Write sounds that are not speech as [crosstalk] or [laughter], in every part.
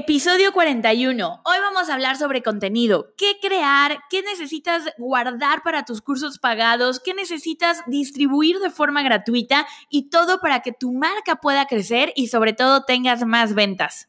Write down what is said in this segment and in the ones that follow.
Episodio 41. Hoy vamos a hablar sobre contenido. ¿Qué crear? ¿Qué necesitas guardar para tus cursos pagados? ¿Qué necesitas distribuir de forma gratuita? Y todo para que tu marca pueda crecer y sobre todo tengas más ventas.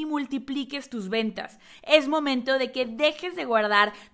multipliques tus ventas. Es momento de que dejes de guardar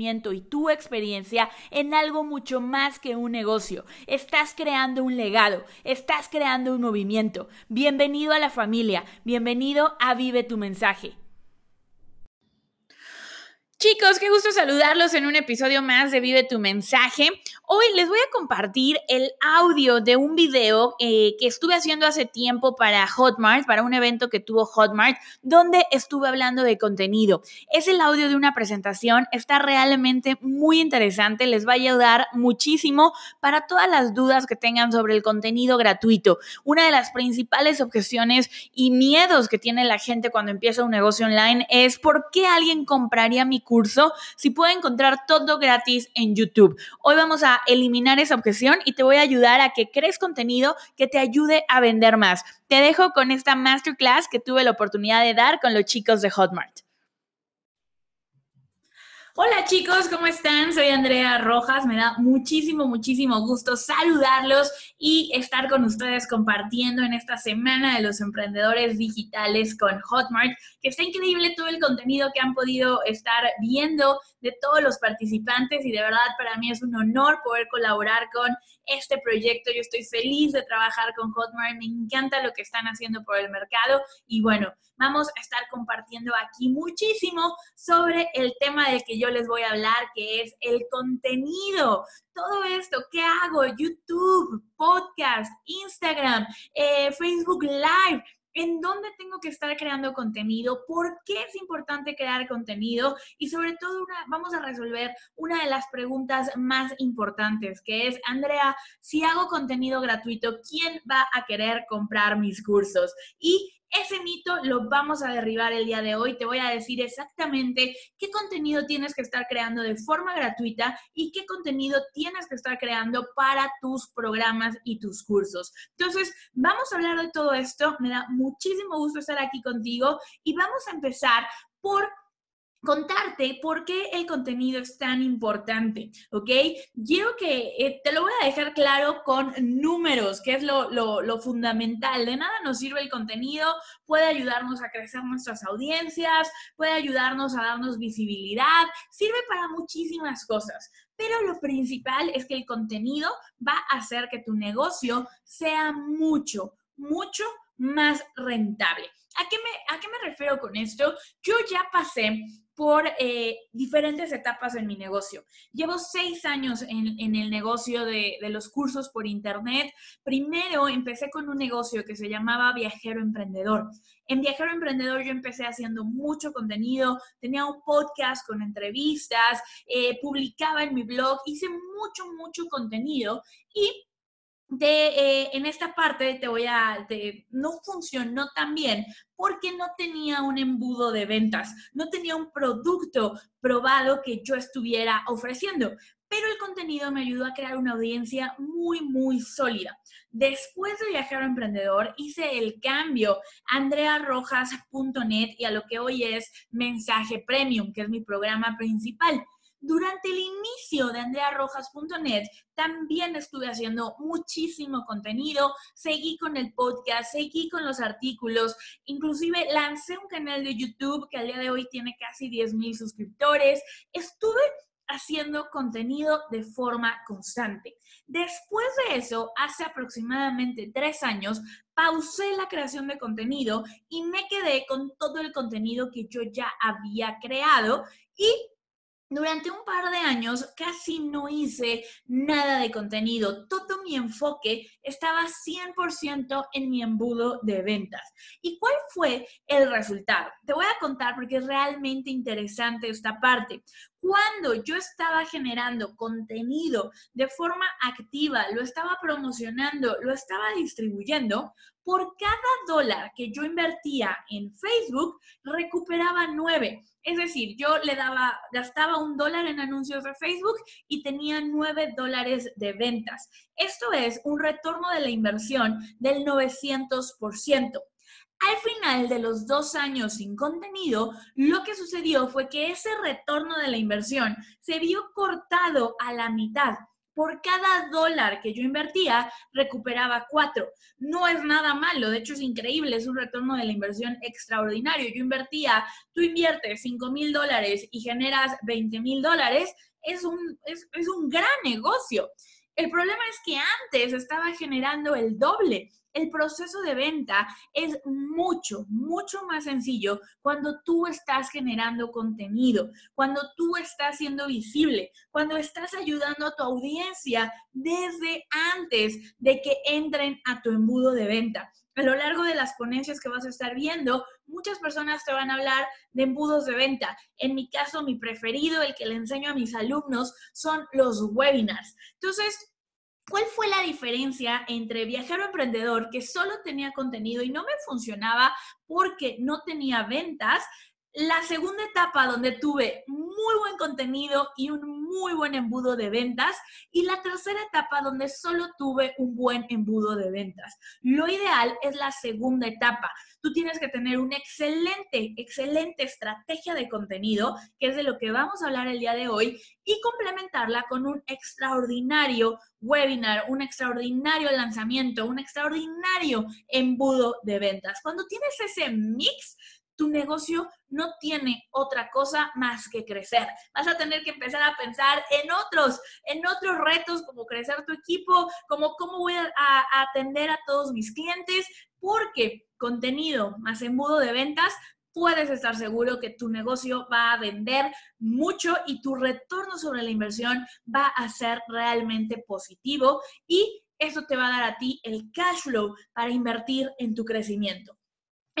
y tu experiencia en algo mucho más que un negocio. Estás creando un legado, estás creando un movimiento. Bienvenido a la familia, bienvenido a Vive tu mensaje. Chicos, qué gusto saludarlos en un episodio más de Vive tu mensaje. Hoy les voy a compartir el audio de un video eh, que estuve haciendo hace tiempo para Hotmart, para un evento que tuvo Hotmart, donde estuve hablando de contenido. Es el audio de una presentación, está realmente muy interesante, les va a ayudar muchísimo para todas las dudas que tengan sobre el contenido gratuito. Una de las principales objeciones y miedos que tiene la gente cuando empieza un negocio online es por qué alguien compraría mi curso si puede encontrar todo gratis en YouTube. Hoy vamos a eliminar esa objeción y te voy a ayudar a que crees contenido que te ayude a vender más. Te dejo con esta masterclass que tuve la oportunidad de dar con los chicos de Hotmart. Hola chicos, ¿cómo están? Soy Andrea Rojas, me da muchísimo, muchísimo gusto saludarlos y estar con ustedes compartiendo en esta semana de los emprendedores digitales con Hotmart, que está increíble todo el contenido que han podido estar viendo de todos los participantes y de verdad para mí es un honor poder colaborar con este proyecto. Yo estoy feliz de trabajar con Hotmart, me encanta lo que están haciendo por el mercado y bueno, vamos a estar compartiendo aquí muchísimo sobre el tema del que yo les voy a hablar, que es el contenido. Todo esto, ¿qué hago? YouTube, podcast, Instagram, eh, Facebook Live en dónde tengo que estar creando contenido, por qué es importante crear contenido y sobre todo vamos a resolver una de las preguntas más importantes, que es, Andrea, si hago contenido gratuito, ¿quién va a querer comprar mis cursos? Y ese mito lo vamos a derribar el día de hoy. Te voy a decir exactamente qué contenido tienes que estar creando de forma gratuita y qué contenido tienes que estar creando para tus programas y tus cursos. Entonces, vamos a hablar de todo esto. Me da muchísimo gusto estar aquí contigo y vamos a empezar por contarte por qué el contenido es tan importante, ¿ok? Quiero que eh, te lo voy a dejar claro con números, que es lo, lo, fundamental. De nada nos sirve el contenido, puede ayudarnos a crecer nuestras audiencias, puede ayudarnos a darnos visibilidad, sirve para muchísimas cosas. Pero lo principal es que el contenido va a hacer que tu negocio sea mucho, mucho más rentable. ¿A qué, me, ¿A qué me refiero con esto? Yo ya pasé por eh, diferentes etapas en mi negocio. Llevo seis años en, el negocio de, los cursos por Internet. Primero empecé con un negocio que se llamaba Viajero Emprendedor. En Viajero Emprendedor yo empecé haciendo mucho contenido, tenía un podcast con entrevistas, eh, publicaba en mi blog, hice mucho, mucho contenido y de, eh, en esta parte te voy a, no funcionó tan bien porque no tenía un embudo de ventas, no tenía un producto probado que yo estuviera ofreciendo, pero el contenido me ayudó a crear una audiencia muy, muy sólida. Después de viajar a emprendedor, hice el cambio a andrearrojas.net y a lo que hoy es Mensaje Premium, que es mi programa principal. Durante el inicio de andrearrojas.net también estuve haciendo muchísimo contenido, seguí con el podcast, seguí con los artículos, inclusive lancé un canal de YouTube que al día de hoy tiene casi 10 mil suscriptores. Estuve haciendo contenido de forma constante. Después de eso, hace aproximadamente tres años, pausé la creación de contenido y me quedé con todo el contenido que yo ya había creado y durante un par de años casi no hice nada de contenido. Todo mi enfoque estaba 100% en mi embudo de ventas. ¿Y cuál fue el resultado? Te voy a contar porque es realmente interesante esta parte. Cuando yo estaba generando contenido de forma activa, lo estaba promocionando, lo estaba distribuyendo, por cada dólar que yo invertía en Facebook, recuperaba nueve. Es decir, yo le daba, gastaba un dólar en anuncios de Facebook y tenía nueve dólares de ventas. Esto es un retorno de la inversión del 900%. Al final de los dos años sin contenido, lo que sucedió fue que ese retorno de la inversión se vio cortado a la mitad por cada dólar que yo invertía, recuperaba cuatro. No es nada malo, de hecho es increíble, es un retorno de la inversión extraordinario. Yo invertía, tú inviertes 5 mil dólares y generas 20 mil dólares, es un, es, es un gran negocio. El problema es que antes estaba generando el doble el proceso de venta es mucho, mucho más sencillo cuando tú estás generando contenido, cuando tú estás siendo visible, cuando estás ayudando a tu audiencia desde antes de que entren a tu embudo de venta. A lo largo de las ponencias que vas a estar viendo, muchas personas te van a hablar de embudos de venta. En mi caso, mi preferido, el que le enseño a mis alumnos, son los webinars. Entonces, ¿Cuál fue la diferencia entre viajero emprendedor que solo tenía contenido y no me funcionaba porque no tenía ventas? La segunda etapa donde tuve muy buen contenido y un muy buen embudo de ventas. Y la tercera etapa donde solo tuve un buen embudo de ventas. Lo ideal es la segunda etapa. Tú tienes que tener una excelente, excelente estrategia de contenido, que es de lo que vamos a hablar el día de hoy, y complementarla con un extraordinario webinar, un extraordinario lanzamiento, un extraordinario embudo de ventas. Cuando tienes ese mix, tu negocio no tiene otra cosa más que crecer. Vas a tener que empezar a pensar en otros, en otros retos como crecer tu equipo, como cómo voy a, atender a todos mis clientes, porque contenido más embudo de ventas puedes estar seguro que tu negocio va a vender mucho y tu retorno sobre la inversión va a ser realmente positivo y eso te va a dar a ti el cash flow para invertir en tu crecimiento.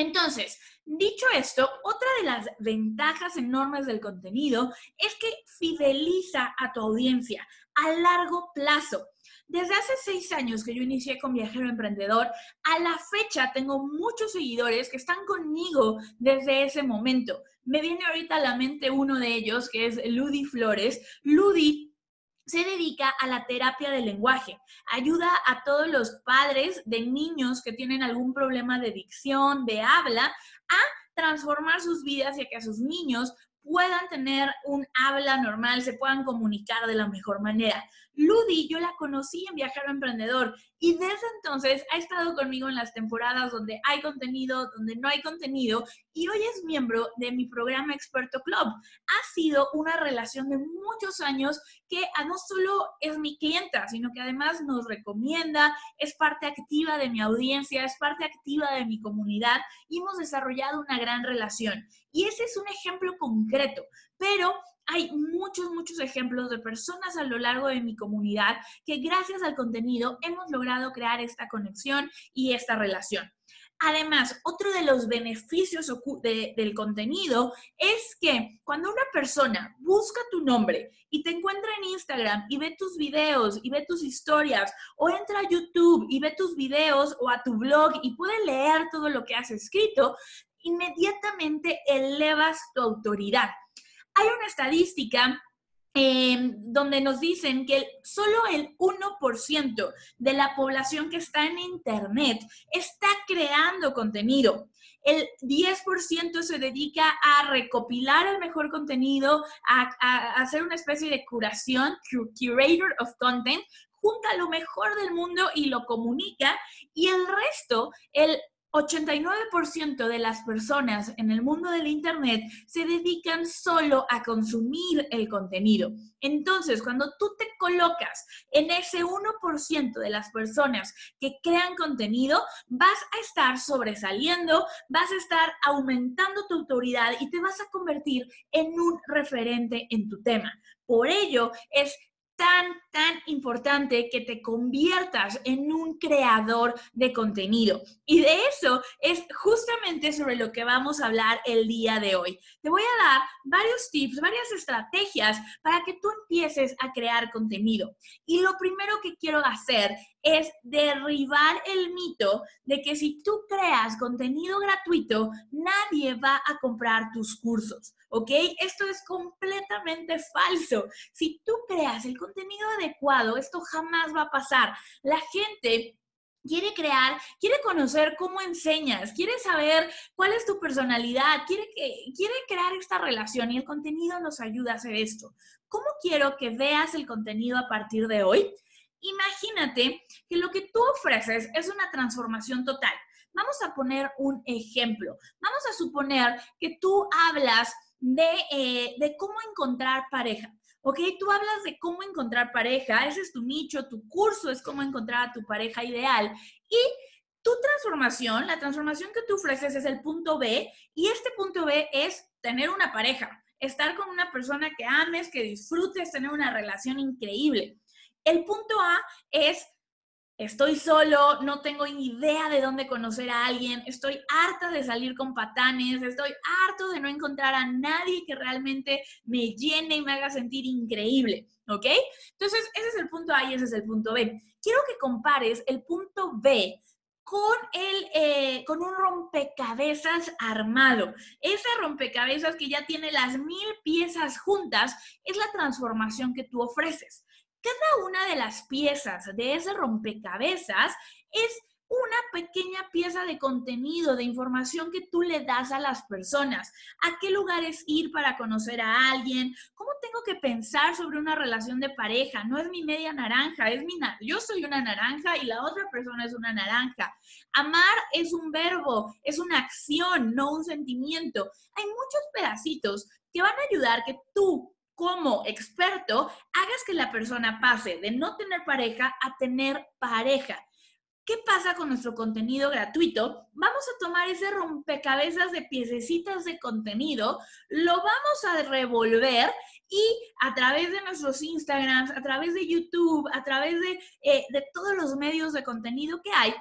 Entonces, dicho esto, otra de las ventajas enormes del contenido es que fideliza a tu audiencia a largo plazo. Desde hace seis años que yo inicié con Viajero Emprendedor, a la fecha tengo muchos seguidores que están conmigo desde ese momento. Me viene ahorita a la mente uno de ellos, que es Ludi Flores. Ludi se dedica a la terapia del lenguaje. Ayuda a todos los padres de niños que tienen algún problema de dicción, de habla, a transformar sus vidas y a que sus niños puedan tener un habla normal, se puedan comunicar de la mejor manera. Ludi, yo la conocí en Viajero Emprendedor y desde entonces ha estado conmigo en las temporadas donde hay contenido, donde no hay contenido y hoy es miembro de mi programa Experto Club. Ha sido una relación de muchos años que no solo es mi clienta, sino que además nos recomienda, es parte activa de mi audiencia, es parte activa de mi comunidad y hemos desarrollado una gran relación. Y ese es un ejemplo concreto, pero hay muchos, muchos ejemplos de personas a lo largo de mi comunidad que gracias al contenido hemos logrado crear esta conexión y esta relación. Además, otro de los beneficios del contenido es que cuando una persona busca tu nombre y te encuentra en Instagram y ve tus videos y ve tus historias o entra a YouTube y ve tus videos o a tu blog y puede leer todo lo que has escrito, inmediatamente elevas tu autoridad. Hay una estadística Em, donde nos dicen que solo el 1% de la población que está en Internet está creando contenido. El 10% se dedica a recopilar el mejor contenido, a, a hacer una especie de curación, curator of content, junta lo mejor del mundo y lo comunica, y el resto, el 89% de las personas en el mundo del Internet se dedican solo a consumir el contenido. Entonces, cuando tú te colocas en ese 1% de las personas que crean contenido, vas a estar sobresaliendo, vas a estar aumentando tu autoridad y te vas a convertir en un referente en tu tema. Por ello, es tan, tan importante que te conviertas en un creador de contenido. Y de eso es justamente sobre lo que vamos a hablar el día de hoy. Te voy a dar varios tips, varias estrategias para que tú empieces a crear contenido. Y lo primero que quiero hacer es derribar el mito de que si tú creas contenido gratuito, nadie va a comprar tus cursos, ¿ok? Esto es completamente falso. Si tú creas el contenido adecuado, esto jamás va a pasar. La gente quiere crear, quiere conocer cómo enseñas, quiere saber cuál es tu personalidad, quiere, que, quiere crear esta relación y el contenido nos ayuda a hacer esto. ¿Cómo quiero que veas el contenido a partir de hoy? Imagínate que lo que tú ofreces es una transformación total. Vamos a poner un ejemplo. Vamos a suponer que tú hablas de, eh, de cómo encontrar pareja. ¿ok? Tú hablas de cómo encontrar pareja, ese es tu nicho, tu curso es cómo encontrar a tu pareja ideal. Y tu transformación, la transformación que tú ofreces es el punto B y este punto B es tener una pareja, estar con una persona que ames, que disfrutes, tener una relación increíble. El punto A es, estoy solo, no tengo idea de dónde conocer a alguien, estoy harta de salir con patanes, estoy harto de no encontrar a nadie que realmente me llene y me haga sentir increíble, ¿ok? Entonces, ese es el punto A y ese es el punto B. Quiero que compares el punto B con, el, eh, con un rompecabezas armado. Ese rompecabezas que ya tiene las mil piezas juntas es la transformación que tú ofreces. Cada una de las piezas de ese rompecabezas es una pequeña pieza de contenido, de información que tú le das a las personas. ¿A qué lugares ir para conocer a alguien? ¿Cómo tengo que pensar sobre una relación de pareja? No es mi media naranja, es mi yo soy una naranja y la otra persona es una naranja. Amar es un verbo, es una acción, no un sentimiento. Hay muchos pedacitos que van a ayudar que tú como experto hagas que la persona pase de no tener pareja a tener pareja. ¿Qué pasa con nuestro contenido gratuito? Vamos a tomar ese rompecabezas de piececitas de contenido, lo vamos a revolver y a través de nuestros Instagrams, a través de YouTube, a través de, eh, de todos los medios de contenido que hay,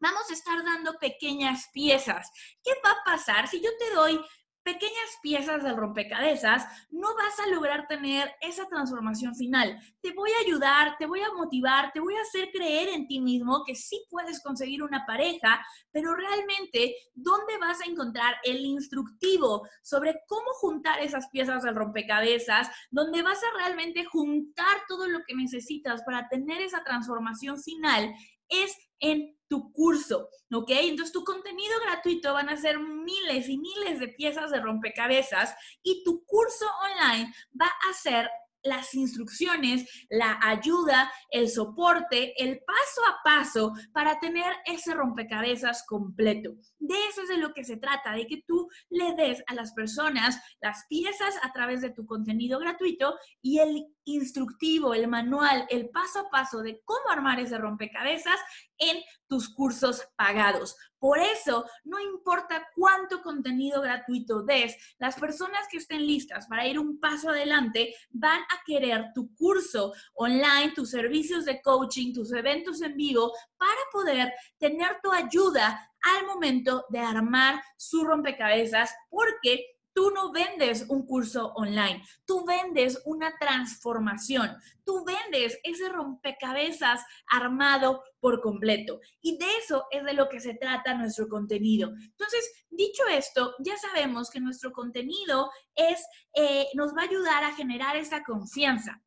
vamos a estar dando pequeñas piezas. ¿Qué va a pasar si yo te doy pequeñas piezas del rompecabezas, no vas a lograr tener esa transformación final. Te voy a ayudar, te voy a motivar, te voy a hacer creer en ti mismo que sí puedes conseguir una pareja, pero realmente, ¿dónde vas a encontrar el instructivo sobre cómo juntar esas piezas del rompecabezas? Donde vas a realmente juntar todo lo que necesitas para tener esa transformación final es en tu curso, ¿ok? Entonces tu contenido gratuito van a ser miles y miles de piezas de rompecabezas y tu curso online va a ser las instrucciones, la ayuda, el soporte, el paso a paso para tener ese rompecabezas completo. De eso es de lo que se trata, de que tú le des a las personas las piezas a través de tu contenido gratuito y el instructivo, el manual, el paso a paso de cómo armar ese rompecabezas en tus cursos pagados. Por eso, no importa cuánto contenido gratuito des, las personas que estén listas para ir un paso adelante van a querer tu curso online, tus servicios de coaching, tus eventos en vivo, para poder tener tu ayuda al momento de armar su rompecabezas, porque Tú no vendes un curso online, tú vendes una transformación, tú vendes ese rompecabezas armado por completo. Y de eso es de lo que se trata nuestro contenido. Entonces, dicho esto, ya sabemos que nuestro contenido es, eh, nos va a ayudar a generar esa confianza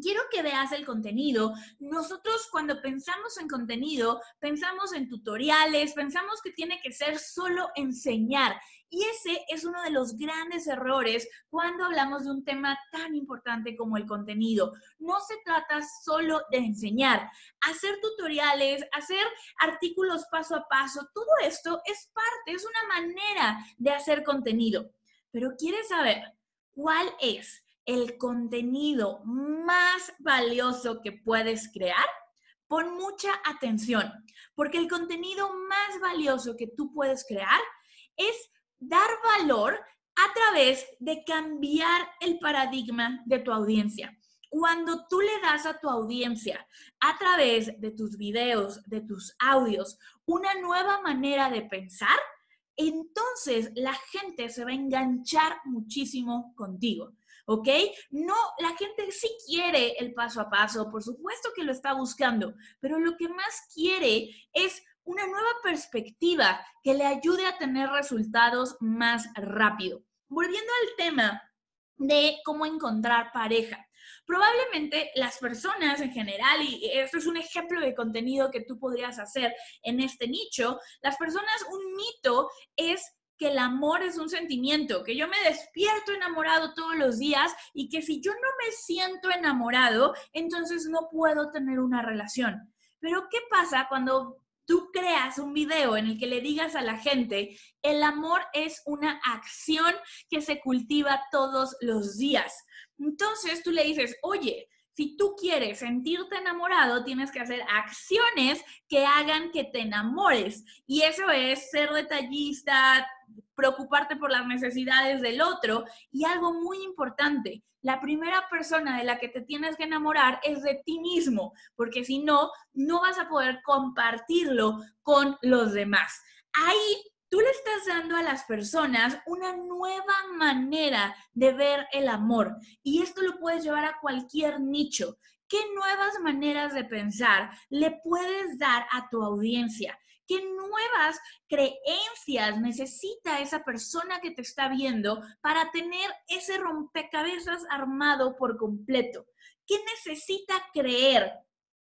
quiero que veas el contenido. Nosotros cuando pensamos en contenido, pensamos en tutoriales, pensamos que tiene que ser solo enseñar. Y ese es uno de los grandes errores cuando hablamos de un tema tan importante como el contenido. No se trata solo de enseñar. Hacer tutoriales, hacer artículos paso a paso, todo esto es parte, es una manera de hacer contenido. Pero ¿quieres saber cuál es el contenido más valioso que puedes crear? Pon mucha atención, porque el contenido más valioso que tú puedes crear es dar valor a través de cambiar el paradigma de tu audiencia. Cuando tú le das a tu audiencia a través de tus videos, de tus audios, una nueva manera de pensar, entonces la gente se va a enganchar muchísimo contigo. ¿Ok? No, la gente sí quiere el paso a paso, por supuesto que lo está buscando, pero lo que más quiere es una nueva perspectiva que le ayude a tener resultados más rápido. Volviendo al tema de cómo encontrar pareja. Probablemente las personas en general, y esto es un ejemplo de contenido que tú podrías hacer en este nicho, las personas, un mito es que el amor es un sentimiento, que yo me despierto enamorado todos los días y que si yo no me siento enamorado, entonces no puedo tener una relación. Pero ¿qué pasa cuando tú creas un video en el que le digas a la gente, el amor es una acción que se cultiva todos los días? Entonces tú le dices, oye, si tú quieres sentirte enamorado, tienes que hacer acciones que hagan que te enamores. Y eso es ser detallista, preocuparte por las necesidades del otro. Y algo muy importante, la primera persona de la que te tienes que enamorar es de ti mismo, porque si no, no vas a poder compartirlo con los demás. Ahí tú le estás dando a las personas una nueva manera de ver el amor y esto lo puedes llevar a cualquier nicho. ¿Qué nuevas maneras de pensar le puedes dar a tu audiencia? ¿Qué nuevas creencias necesita esa persona que te está viendo para tener ese rompecabezas armado por completo? ¿Qué necesita creer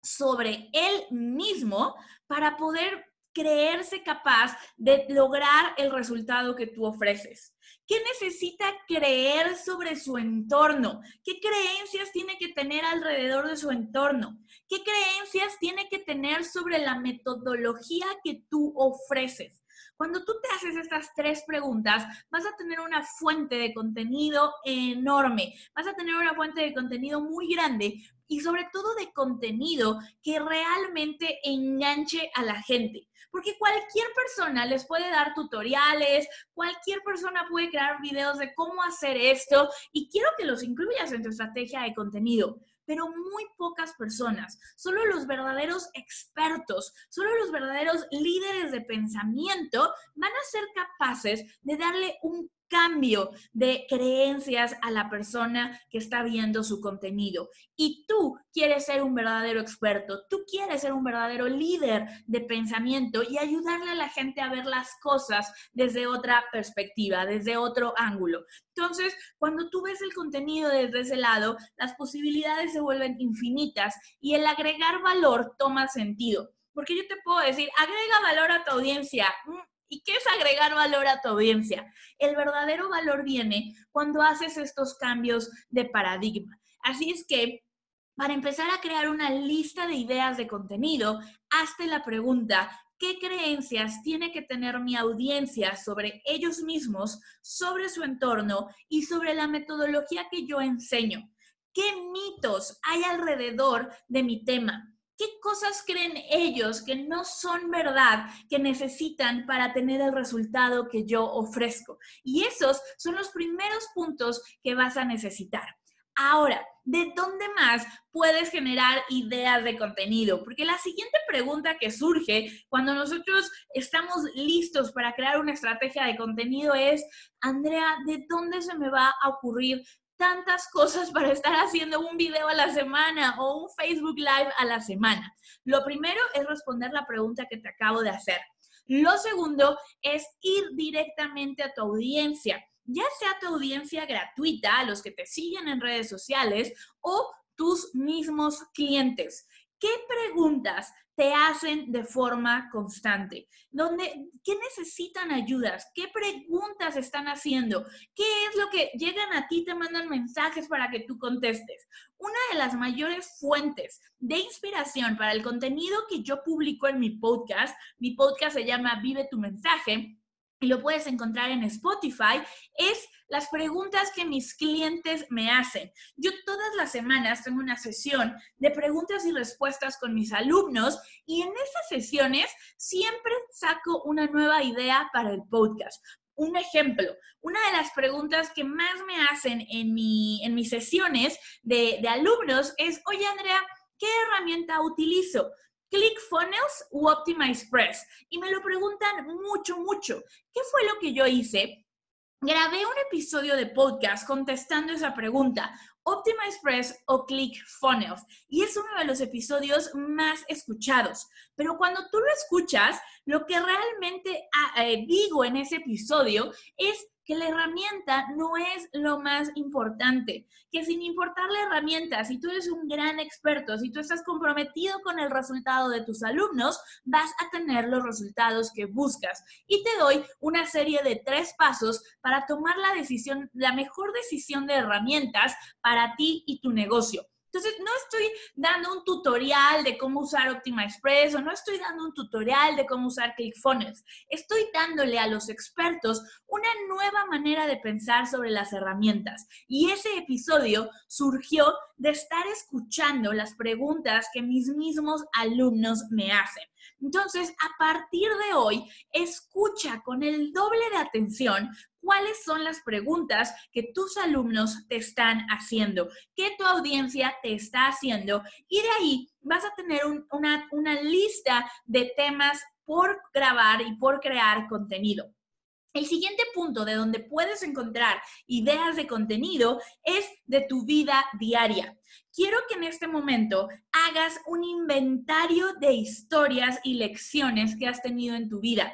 sobre él mismo para poder creerse capaz de lograr el resultado que tú ofreces? ¿Qué necesita creer sobre su entorno? ¿Qué creencias tiene que tener alrededor de su entorno? ¿Qué creencias tiene que tener sobre la metodología que tú ofreces? Cuando tú te haces estas tres preguntas, vas a tener una fuente de contenido enorme, vas a tener una fuente de contenido muy grande y sobre todo de contenido que realmente enganche a la gente. Porque cualquier persona les puede dar tutoriales, cualquier persona puede crear videos de cómo hacer esto y quiero que los incluyas en tu estrategia de contenido pero muy pocas personas, solo los verdaderos expertos, solo los verdaderos líderes de pensamiento van a ser capaces de darle un cambio de creencias a la persona que está viendo su contenido. Y tú quieres ser un verdadero experto, tú quieres ser un verdadero líder de pensamiento y ayudarle a la gente a ver las cosas desde otra perspectiva, desde otro ángulo. Entonces, cuando tú ves el contenido desde ese lado, las posibilidades se vuelven infinitas y el agregar valor toma sentido. Porque yo te puedo decir, agrega valor a tu audiencia. ¿Y qué es agregar valor a tu audiencia? El verdadero valor viene cuando haces estos cambios de paradigma. Así es que, para empezar a crear una lista de ideas de contenido, hazte la pregunta, ¿qué creencias tiene que tener mi audiencia sobre ellos mismos, sobre su entorno y sobre la metodología que yo enseño? ¿Qué mitos hay alrededor de mi tema? ¿Qué cosas creen ellos que no son verdad, que necesitan para tener el resultado que yo ofrezco? Y esos son los primeros puntos que vas a necesitar. Ahora, ¿de dónde más puedes generar ideas de contenido? Porque la siguiente pregunta que surge cuando nosotros estamos listos para crear una estrategia de contenido es, Andrea, ¿de dónde se me va a ocurrir tantas cosas para estar haciendo un video a la semana o un Facebook Live a la semana? Lo primero es responder la pregunta que te acabo de hacer. Lo segundo es ir directamente a tu audiencia ya sea tu audiencia gratuita, a los que te siguen en redes sociales, o tus mismos clientes. ¿Qué preguntas te hacen de forma constante? ¿Dónde, ¿Qué necesitan ayudas? ¿Qué preguntas están haciendo? ¿Qué es lo que llegan a ti, te mandan mensajes para que tú contestes? Una de las mayores fuentes de inspiración para el contenido que yo publico en mi podcast, mi podcast se llama Vive tu mensaje, y lo puedes encontrar en Spotify, es las preguntas que mis clientes me hacen. Yo todas las semanas tengo una sesión de preguntas y respuestas con mis alumnos y en esas sesiones siempre saco una nueva idea para el podcast. Un ejemplo, una de las preguntas que más me hacen en, mi, en mis sesiones de, de alumnos es, oye Andrea, ¿qué herramienta utilizo? ClickFunnels u OptimizePress. Y me lo preguntan mucho, mucho. ¿Qué fue lo que yo hice? Grabé un episodio de podcast contestando esa pregunta, OptimizePress o ClickFunnels, y es uno de los episodios más escuchados. Pero cuando tú lo escuchas, lo que realmente ah, eh, digo en ese episodio es que la herramienta no es lo más importante, que sin importar la herramienta, si tú eres un gran experto, si tú estás comprometido con el resultado de tus alumnos, vas a tener los resultados que buscas. Y te doy una serie de tres pasos para tomar la decisión, la mejor decisión de herramientas para ti y tu negocio. Entonces, no estoy dando un tutorial de cómo usar OptimaExpress o no estoy dando un tutorial de cómo usar ClickFunnels. Estoy dándole a los expertos una nueva manera de pensar sobre las herramientas. Y ese episodio surgió de estar escuchando las preguntas que mis mismos alumnos me hacen. Entonces, a partir de hoy, escucha con el doble de atención cuáles son las preguntas que tus alumnos te están haciendo, que tu audiencia te está haciendo y de ahí vas a tener una, una lista de temas por grabar y por crear contenido. El siguiente punto de donde puedes encontrar ideas de contenido es de tu vida diaria. Quiero que en este momento hagas un inventario de historias y lecciones que has tenido en tu vida.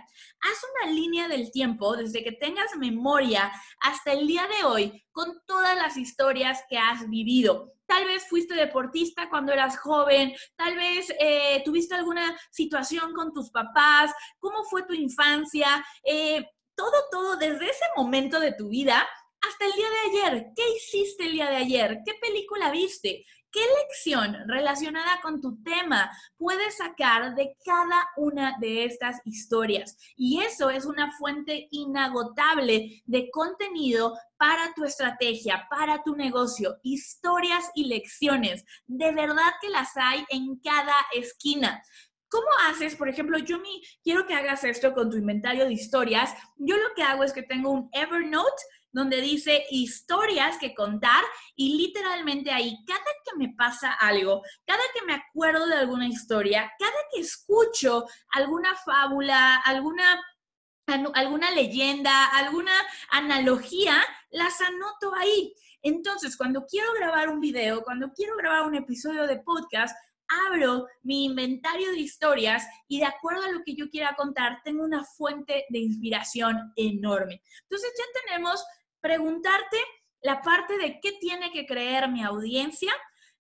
Haz una línea del tiempo desde que tengas memoria hasta el día de hoy con todas las historias que has vivido. Tal vez fuiste deportista cuando eras joven, tal vez eh, tuviste alguna situación con tus papás, cómo fue tu infancia. Eh, todo, todo desde ese momento de tu vida hasta el día de ayer. ¿Qué hiciste el día de ayer? ¿Qué película viste? ¿Qué lección relacionada con tu tema puedes sacar de cada una de estas historias? Y eso es una fuente inagotable de contenido para tu estrategia, para tu negocio, historias y lecciones. De verdad que las hay en cada esquina. ¿Cómo haces? Por ejemplo, yo me, quiero que hagas esto con tu inventario de historias. Yo lo que hago es que tengo un Evernote donde dice historias que contar y literalmente ahí, cada que me pasa algo, cada que me acuerdo de alguna historia, cada que escucho alguna fábula, alguna alguna leyenda, alguna analogía, las anoto ahí. Entonces, cuando quiero grabar un video, cuando quiero grabar un episodio de podcast, abro mi inventario de historias y de acuerdo a lo que yo quiera contar, tengo una fuente de inspiración enorme. Entonces ya tenemos preguntarte la parte de qué tiene que creer mi audiencia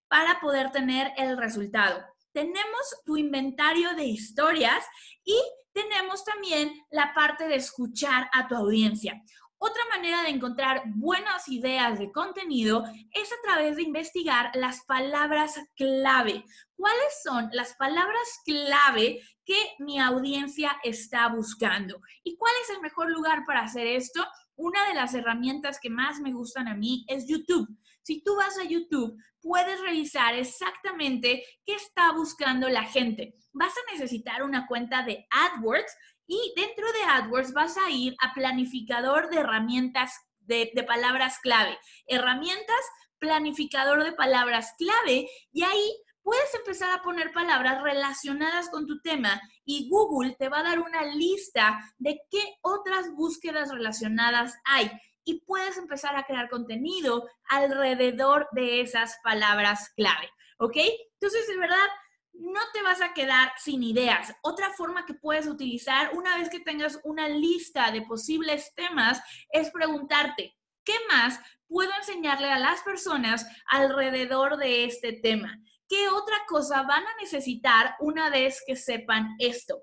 para poder tener el resultado. Tenemos tu inventario de historias y tenemos también la parte de escuchar a tu audiencia. Otra manera de encontrar buenas ideas de contenido es a través de investigar las palabras clave. ¿Cuáles son las palabras clave que mi audiencia está buscando? ¿Y cuál es el mejor lugar para hacer esto? Una de las herramientas que más me gustan a mí es YouTube. Si tú vas a YouTube, puedes revisar exactamente qué está buscando la gente. Vas a necesitar una cuenta de AdWords y dentro de AdWords vas a ir a planificador de herramientas de, palabras clave. Herramientas planificador de palabras clave y ahí puedes empezar a poner palabras relacionadas con tu tema y Google te va a dar una lista de qué otras búsquedas relacionadas hay y puedes empezar a crear contenido alrededor de esas palabras clave, ¿ok? Entonces, de verdad, no te vas a quedar sin ideas. Otra forma que puedes utilizar una vez que tengas una lista de posibles temas es preguntarte, ¿qué más puedo enseñarle a las personas alrededor de este tema? ¿Qué otra cosa van a necesitar una vez que sepan esto?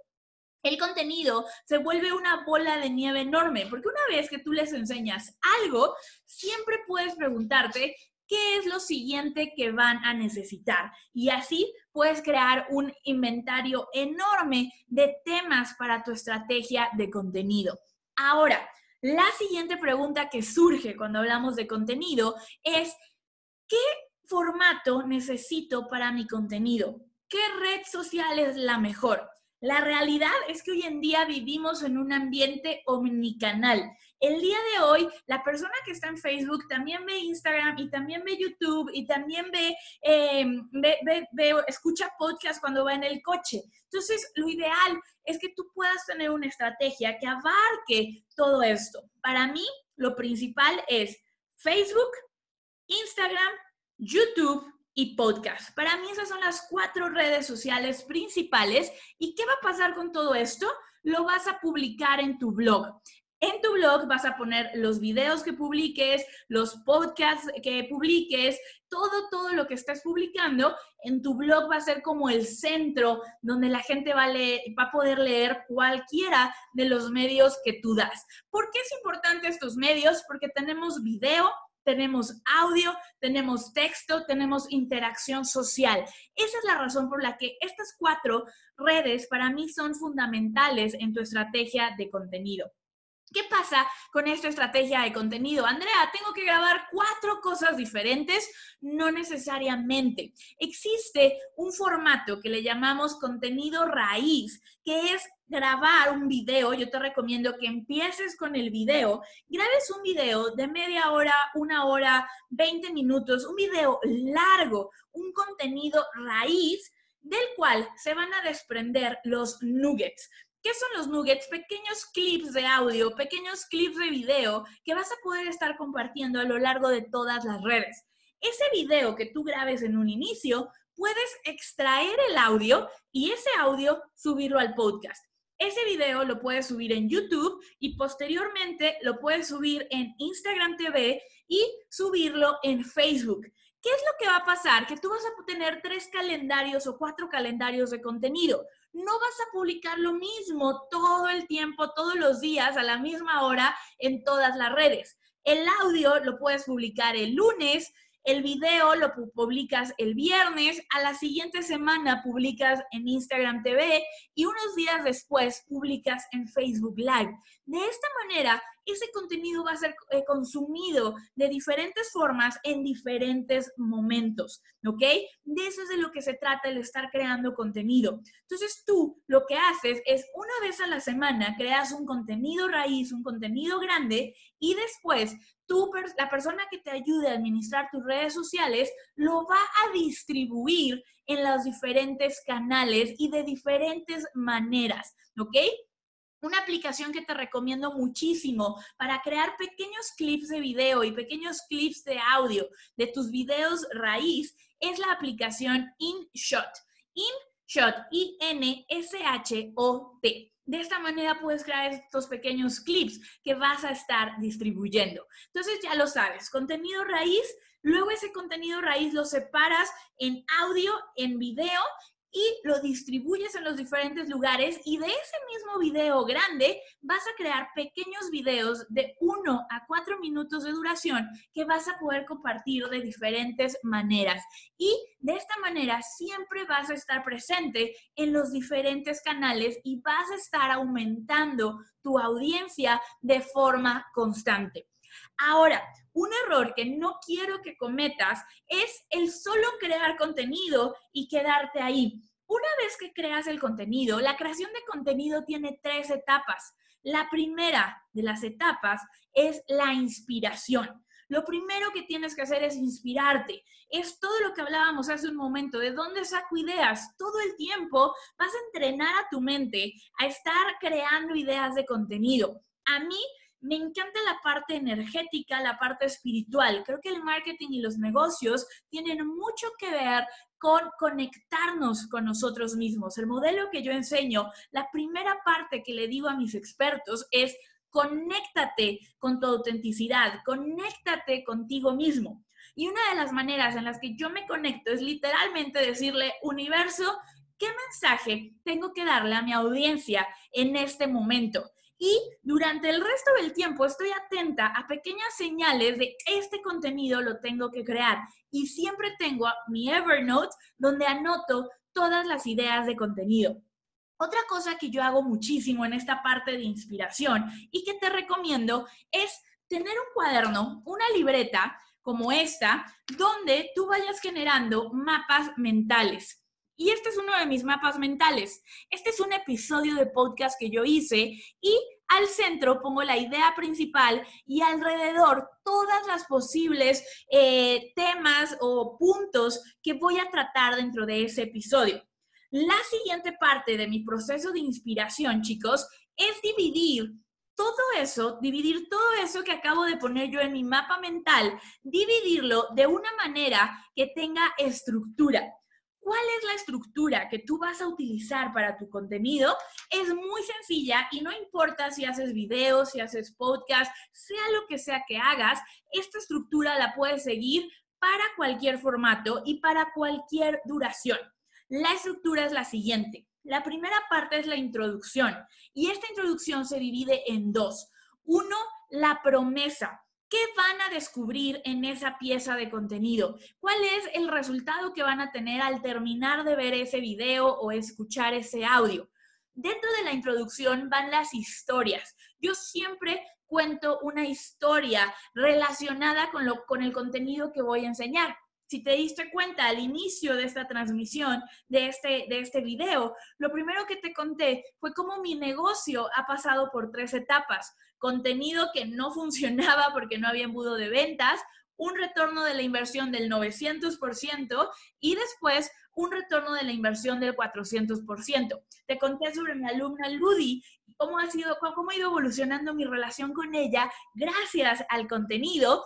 el contenido se vuelve una bola de nieve enorme, porque una vez que tú les enseñas algo, siempre puedes preguntarte qué es lo siguiente que van a necesitar. Y así puedes crear un inventario enorme de temas para tu estrategia de contenido. Ahora, la siguiente pregunta que surge cuando hablamos de contenido es, ¿qué formato necesito para mi contenido? ¿Qué red social es la mejor? La realidad es que hoy en día vivimos en un ambiente omnicanal. El día de hoy, la persona que está en Facebook también ve Instagram y también ve YouTube y también ve, eh, escucha podcast cuando va en el coche. Entonces, lo ideal es que tú puedas tener una estrategia que abarque todo esto. Para mí, lo principal es Facebook, Instagram, YouTube y podcast. Para mí esas son las cuatro redes sociales principales. ¿Y qué va a pasar con todo esto? Lo vas a publicar en tu blog. En tu blog vas a poner los videos que publiques, los podcasts que publiques, todo, todo lo que estás publicando. En tu blog va a ser como el centro donde la gente va a, va a poder leer cualquiera de los medios que tú das. ¿Por qué es importante estos medios? Porque tenemos video, tenemos audio, tenemos texto, tenemos interacción social. Esa es la razón por la que estas cuatro redes para mí son fundamentales en tu estrategia de contenido. ¿Qué pasa con esta estrategia de contenido? Andrea, tengo que grabar cuatro cosas diferentes. No necesariamente. Existe un formato que le llamamos contenido raíz, que es grabar un video. Yo te recomiendo que empieces con el video. Grabes un video de media hora, una hora, 20 minutos, un video largo, un contenido raíz del cual se van a desprender los nuggets. ¿Qué son los nuggets? Pequeños clips de audio, pequeños clips de video que vas a poder estar compartiendo a lo largo de todas las redes. Ese video que tú grabes en un inicio, puedes extraer el audio y ese audio subirlo al podcast. Ese video lo puedes subir en YouTube y posteriormente lo puedes subir en Instagram TV y subirlo en Facebook. ¿Qué es lo que va a pasar? Que tú vas a tener tres calendarios o cuatro calendarios de contenido no vas a publicar lo mismo todo el tiempo, todos los días, a la misma hora en todas las redes. El audio lo puedes publicar el lunes, el video lo publicas el viernes, a la siguiente semana publicas en Instagram TV y unos días después publicas en Facebook Live. De esta manera, ese contenido va a ser eh, consumido de diferentes formas en diferentes momentos, ¿ok? De eso es de lo que se trata el estar creando contenido. Entonces tú lo que haces es una vez a la semana creas un contenido raíz, un contenido grande y después tú, la persona que te ayude a administrar tus redes sociales lo va a distribuir en los diferentes canales y de diferentes maneras, ¿ok? Una aplicación que te recomiendo muchísimo para crear pequeños clips de video y pequeños clips de audio de tus videos raíz es la aplicación InShot. InShot, I-N-S-H-O-T. De esta manera puedes crear estos pequeños clips que vas a estar distribuyendo. Entonces ya lo sabes, contenido raíz, luego ese contenido raíz lo separas en audio, en video y lo distribuyes en los diferentes lugares y de ese mismo video grande vas a crear pequeños videos de 1 a 4 minutos de duración que vas a poder compartir de diferentes maneras. Y de esta manera siempre vas a estar presente en los diferentes canales y vas a estar aumentando tu audiencia de forma constante. Ahora, un error que no quiero que cometas es el solo crear contenido y quedarte ahí. Una vez que creas el contenido, la creación de contenido tiene tres etapas. La primera de las etapas es la inspiración. lo primero que tienes que hacer es inspirarte. Es todo lo que hablábamos hace un momento, de dónde saco ideas. Todo el tiempo vas a entrenar a tu mente a estar creando ideas de contenido. A mí me encanta la parte energética, la parte espiritual. Creo que el marketing y los negocios tienen mucho que ver con conectarnos con nosotros mismos. El modelo que yo enseño, la primera parte que le digo a mis expertos es conéctate con tu autenticidad, conéctate contigo mismo. Y una de las maneras en las que yo me conecto es literalmente decirle, universo, ¿qué mensaje tengo que darle a mi audiencia en este momento? Y durante el resto del tiempo estoy atenta a pequeñas señales de este contenido lo tengo que crear. Y siempre tengo mi Evernote donde anoto todas las ideas de contenido. Otra cosa que yo hago muchísimo en esta parte de inspiración y que te recomiendo es tener un cuaderno, una libreta como esta, donde tú vayas generando mapas mentales. Y este es uno de mis mapas mentales. Este es un episodio de podcast que yo hice y al centro pongo la idea principal y alrededor todas las posibles eh, temas o puntos que voy a tratar dentro de ese episodio. La siguiente parte de mi proceso de inspiración, chicos, es dividir todo eso, dividir todo eso que acabo de poner yo en mi mapa mental, dividirlo de una manera que tenga estructura. ¿Cuál es la estructura que tú vas a utilizar para tu contenido? Es muy sencilla y no importa si haces videos, si haces podcast, sea lo que sea que hagas, esta estructura la puedes seguir para cualquier formato y para cualquier duración. La estructura es la siguiente. La primera parte es la introducción y esta introducción se divide en dos. Uno, la promesa. ¿Qué van a descubrir en esa pieza de contenido? ¿Cuál es el resultado que van a tener al terminar de ver ese video o escuchar ese audio? Dentro de la introducción van las historias. Yo siempre cuento una historia relacionada con, lo, con el contenido que voy a enseñar. Si te diste cuenta al inicio de esta transmisión, de este, de este video, lo primero que te conté fue cómo mi negocio ha pasado por tres etapas. Contenido que no funcionaba porque no había embudo de ventas, un retorno de la inversión del 900% y después un retorno de la inversión del 400%. Te conté sobre mi alumna Ludi cómo ha sido, cómo ha ido evolucionando mi relación con ella gracias al contenido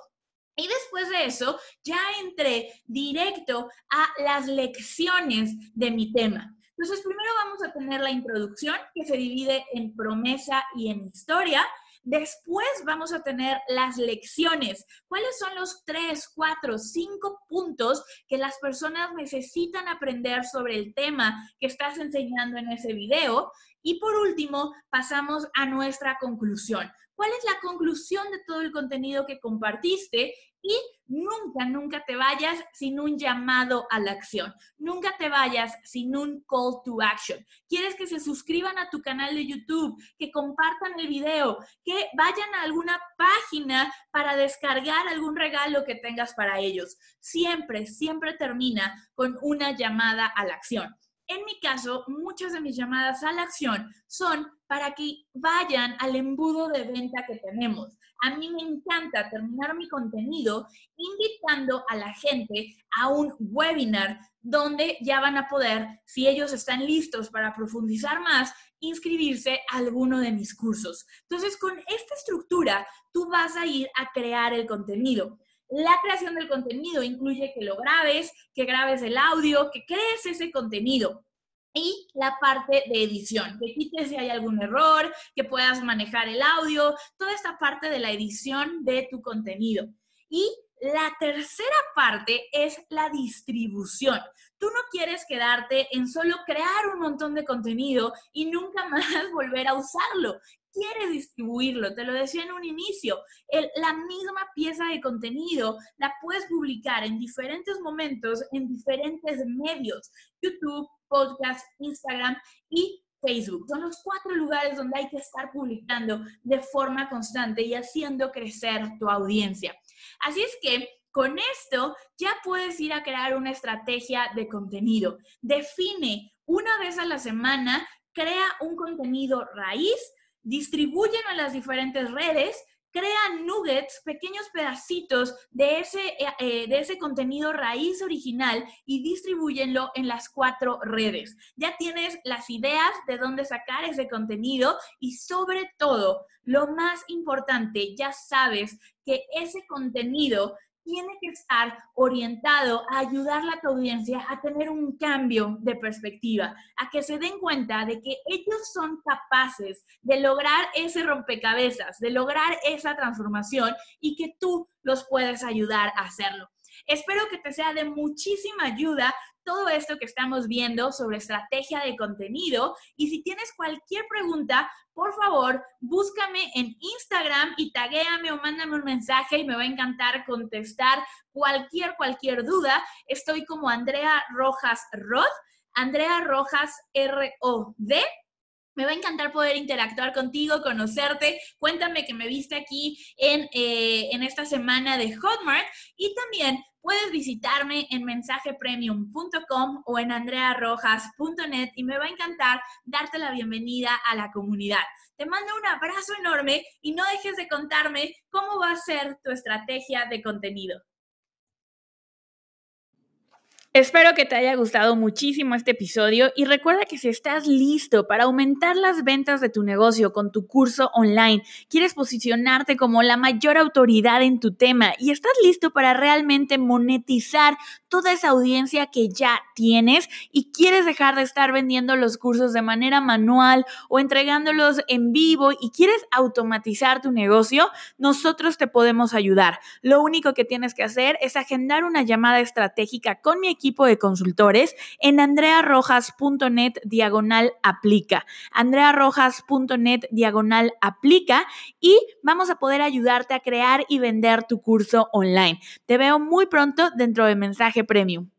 y después de eso, ya entré directo a las lecciones de mi tema. Entonces, primero vamos a tener la introducción, que se divide en promesa y en historia. Después vamos a tener las lecciones. ¿Cuáles son los tres, cuatro, cinco puntos que las personas necesitan aprender sobre el tema que estás enseñando en ese video? Y por último, pasamos a nuestra conclusión. ¿Cuál es la conclusión de todo el contenido que compartiste? Y nunca, nunca te vayas sin un llamado a la acción. Nunca te vayas sin un call to action. ¿Quieres que se suscriban a tu canal de YouTube, que compartan el video, que vayan a alguna página para descargar algún regalo que tengas para ellos? Siempre, siempre termina con una llamada a la acción. En mi caso, muchas de mis llamadas a la acción son para que vayan al embudo de venta que tenemos. A mí me encanta terminar mi contenido invitando a la gente a un webinar donde ya van a poder, si ellos están listos para profundizar más, inscribirse a alguno de mis cursos. Entonces, con esta estructura, tú vas a ir a crear el contenido. La creación del contenido incluye que lo grabes, que grabes el audio, que crees ese contenido. Y la parte de edición, que quites si hay algún error, que puedas manejar el audio, toda esta parte de la edición de tu contenido. Y la tercera parte es la distribución. Tú no quieres quedarte en solo crear un montón de contenido y nunca [laughs] más volver a usarlo quieres distribuirlo. Te lo decía en un inicio, la misma pieza de contenido la puedes publicar en diferentes momentos, en diferentes medios, YouTube, podcast, Instagram y Facebook. Son los cuatro lugares donde hay que estar publicando de forma constante y haciendo crecer tu audiencia. Así es que con esto ya puedes ir a crear una estrategia de contenido. Define una vez a la semana, crea un contenido raíz distribúyenlo en las diferentes redes, crea nuggets, pequeños pedacitos de ese, eh, eh, de ese contenido raíz original y distribúyenlo en las cuatro redes. Ya tienes las ideas de dónde sacar ese contenido y sobre todo, lo más importante, ya sabes que ese contenido tiene que estar orientado a ayudar a tu audiencia a tener un cambio de perspectiva, a que se den cuenta de que ellos son capaces de lograr ese rompecabezas, de lograr esa transformación y que tú los puedes ayudar a hacerlo. Espero que te sea de muchísima ayuda todo esto que estamos viendo sobre estrategia de contenido. Y si tienes cualquier pregunta, por favor, búscame en Instagram y taguéame o mándame un mensaje y me va a encantar contestar cualquier, cualquier duda. Estoy como Andrea Rojas Rod, Andrea Rojas R-O-D. Me va a encantar poder interactuar contigo, conocerte. Cuéntame que me viste aquí en, eh, en esta semana de Hotmart y también puedes visitarme en mensajepremium.com o en andrearrojas.net y me va a encantar darte la bienvenida a la comunidad. Te mando un abrazo enorme y no dejes de contarme cómo va a ser tu estrategia de contenido. Espero que te haya gustado muchísimo este episodio y recuerda que si estás listo para aumentar las ventas de tu negocio con tu curso online, quieres posicionarte como la mayor autoridad en tu tema y estás listo para realmente monetizar toda esa audiencia que ya tienes y quieres dejar de estar vendiendo los cursos de manera manual o entregándolos en vivo y quieres automatizar tu negocio, nosotros te podemos ayudar. Lo único que tienes que hacer es agendar una llamada estratégica con mi equipo equipo de consultores en andrearrojas.net diagonal aplica. andrearrojas.net diagonal aplica y vamos a poder ayudarte a crear y vender tu curso online. Te veo muy pronto dentro de Mensaje Premium.